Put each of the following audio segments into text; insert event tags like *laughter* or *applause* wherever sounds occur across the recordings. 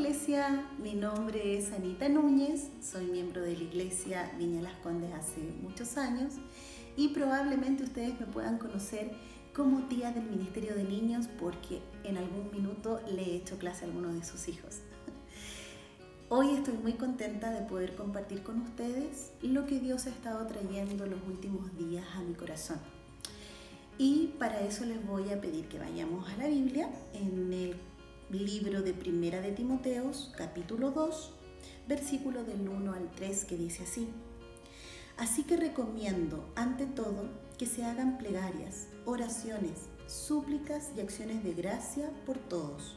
iglesia, mi nombre es Anita Núñez, soy miembro de la iglesia Viña Las Condes hace muchos años y probablemente ustedes me puedan conocer como tía del Ministerio de Niños porque en algún minuto le he hecho clase a algunos de sus hijos. *laughs* Hoy estoy muy contenta de poder compartir con ustedes lo que Dios ha estado trayendo los últimos días a mi corazón. Y para eso les voy a pedir que vayamos a la Biblia en el libro de Primera de Timoteos, capítulo 2, versículo del 1 al 3, que dice así. Así que recomiendo, ante todo, que se hagan plegarias, oraciones, súplicas y acciones de gracia por todos,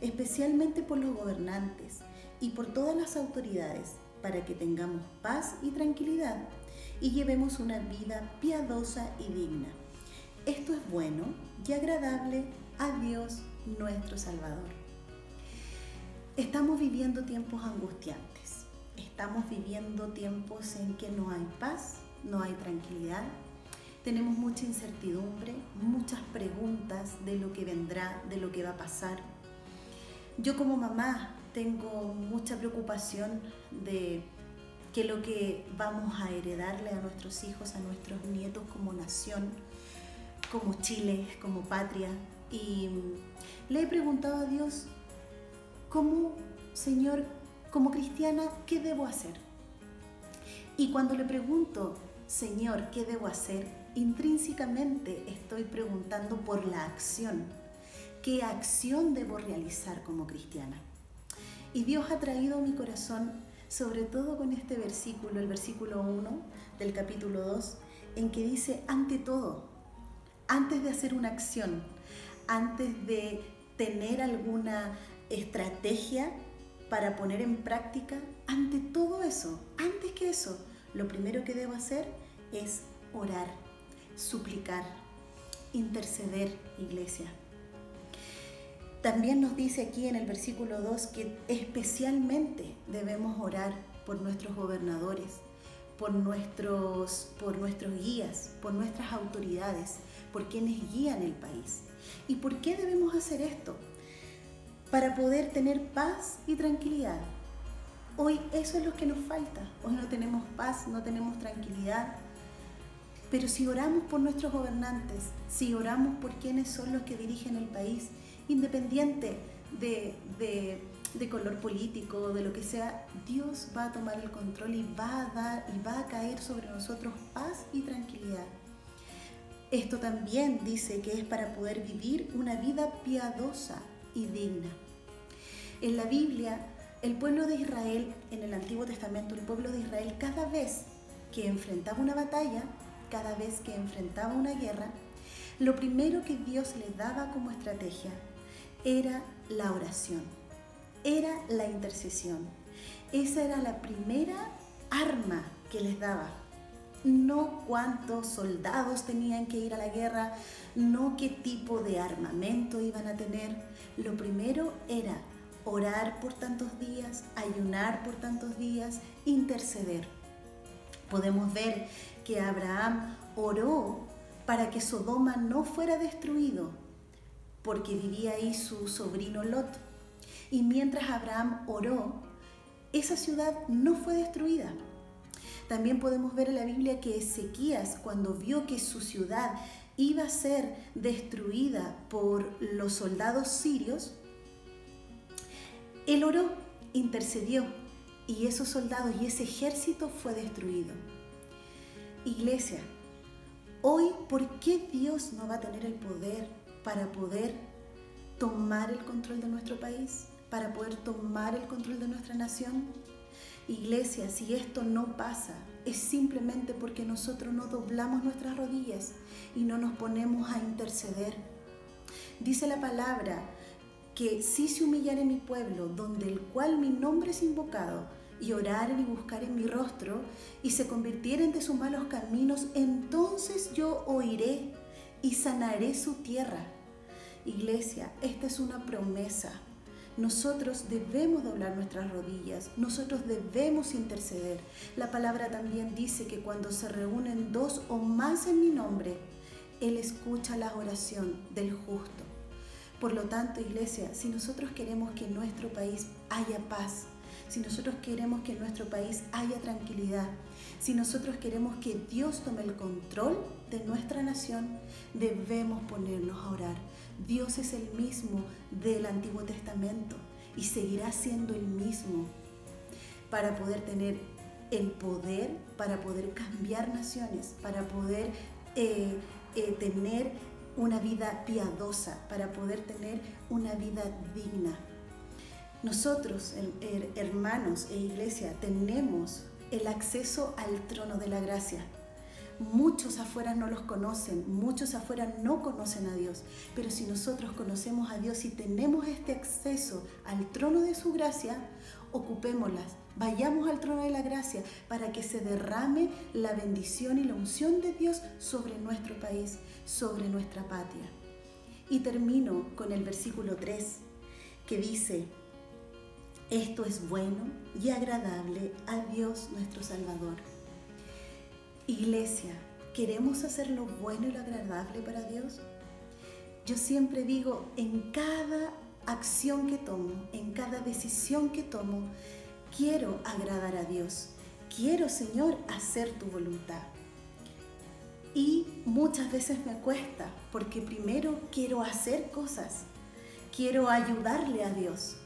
especialmente por los gobernantes y por todas las autoridades, para que tengamos paz y tranquilidad y llevemos una vida piadosa y digna. Esto es bueno y agradable a Dios nuestro Salvador. Estamos viviendo tiempos angustiantes, estamos viviendo tiempos en que no hay paz, no hay tranquilidad, tenemos mucha incertidumbre, muchas preguntas de lo que vendrá, de lo que va a pasar. Yo como mamá tengo mucha preocupación de que lo que vamos a heredarle a nuestros hijos, a nuestros nietos como nación, como Chile, como patria, y le he preguntado a Dios, ¿cómo, Señor, como cristiana, qué debo hacer? Y cuando le pregunto, Señor, ¿qué debo hacer? Intrínsecamente estoy preguntando por la acción. ¿Qué acción debo realizar como cristiana? Y Dios ha traído mi corazón, sobre todo con este versículo, el versículo 1 del capítulo 2, en que dice, ante todo, antes de hacer una acción, antes de tener alguna estrategia para poner en práctica, ante todo eso, antes que eso, lo primero que debo hacer es orar, suplicar, interceder, iglesia. También nos dice aquí en el versículo 2 que especialmente debemos orar por nuestros gobernadores, por nuestros, por nuestros guías, por nuestras autoridades, por quienes guían el país. ¿Y por qué debemos hacer esto? Para poder tener paz y tranquilidad. Hoy eso es lo que nos falta. Hoy no tenemos paz, no tenemos tranquilidad. Pero si oramos por nuestros gobernantes, si oramos por quienes son los que dirigen el país, independiente de, de, color político, de lo que sea, Dios va a tomar el control y va a dar y va a caer sobre nosotros paz y tranquilidad. Esto también dice que es para poder vivir una vida piadosa y digna. En la Biblia, el pueblo de Israel, en el Antiguo Testamento, el pueblo de Israel, cada vez que enfrentaba una batalla, cada vez que enfrentaba una guerra, lo primero que Dios le daba como estrategia era la oración, era la intercesión. Esa era la primera arma que les daba no cuántos soldados tenían que ir a la guerra, no qué tipo de armamento iban a tener. Lo primero era orar por tantos días, ayunar por tantos días, interceder. Podemos ver que Abraham oró para que Sodoma no fuera destruido, porque vivía ahí su sobrino Lot. Y mientras Abraham oró, esa ciudad no fue destruida. También podemos ver en la Biblia que Ezequías, cuando vio que su ciudad iba a ser destruida por los soldados sirios, él oró, intercedió y esos soldados y ese ejército fue destruido. Iglesia, hoy, ¿por qué Dios no va a tener el poder para poder tomar el control de nuestro país? Para poder tomar el control de nuestra nación? Iglesia, si esto no pasa, es simplemente porque nosotros no doblamos nuestras rodillas y no nos ponemos a interceder. Dice la palabra que si se humillare mi pueblo, donde el cual mi nombre es invocado, y oraren y buscaren mi rostro, y se convirtieren de sus malos caminos, entonces yo oiré y sanaré su tierra. Iglesia, esta es una promesa nosotros debemos doblar nuestras rodillas, nosotros debemos interceder. La palabra también dice que cuando se reúnen dos o más en mi nombre, Él escucha la oración del justo. Por lo tanto, iglesia, si nosotros queremos que en nuestro país haya paz, si nosotros queremos que en nuestro país haya tranquilidad, si nosotros queremos que Dios tome el control de nuestra nación, debemos ponernos a orar. Dios es el mismo del Antiguo Testamento y seguirá siendo el mismo para poder tener el poder, para poder cambiar naciones, para poder eh, eh, tener una vida piadosa, para poder tener una vida digna. Nosotros, hermanos e iglesia, tenemos el acceso al trono de la gracia. Muchos afuera no los conocen, muchos afuera no conocen a Dios, pero si nosotros conocemos a Dios y tenemos este acceso al trono de su gracia, ocupémoslas, vayamos al trono de la gracia para que se derrame la bendición y la unción de Dios sobre nuestro país, sobre nuestra patria. Y termino con el versículo 3 que dice, esto es bueno y agradable a Dios nuestro Salvador. Iglesia, ¿queremos hacer lo bueno y lo agradable para Dios? Yo siempre digo, en cada acción que tomo, en cada decisión que tomo, quiero agradar a Dios. Quiero, Señor, hacer tu voluntad. Y muchas veces me cuesta porque primero quiero hacer cosas, quiero ayudarle a Dios.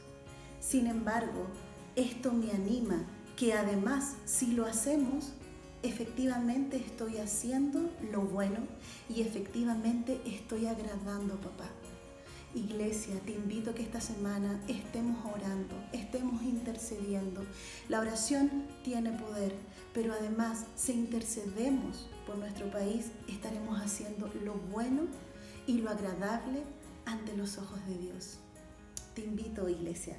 Sin embargo, esto me anima que además si lo hacemos, efectivamente estoy haciendo lo bueno y efectivamente estoy agradando a papá. Iglesia, te invito a que esta semana estemos orando, estemos intercediendo. La oración tiene poder, pero además si intercedemos por nuestro país, estaremos haciendo lo bueno y lo agradable ante los ojos de Dios. Te invito, Iglesia,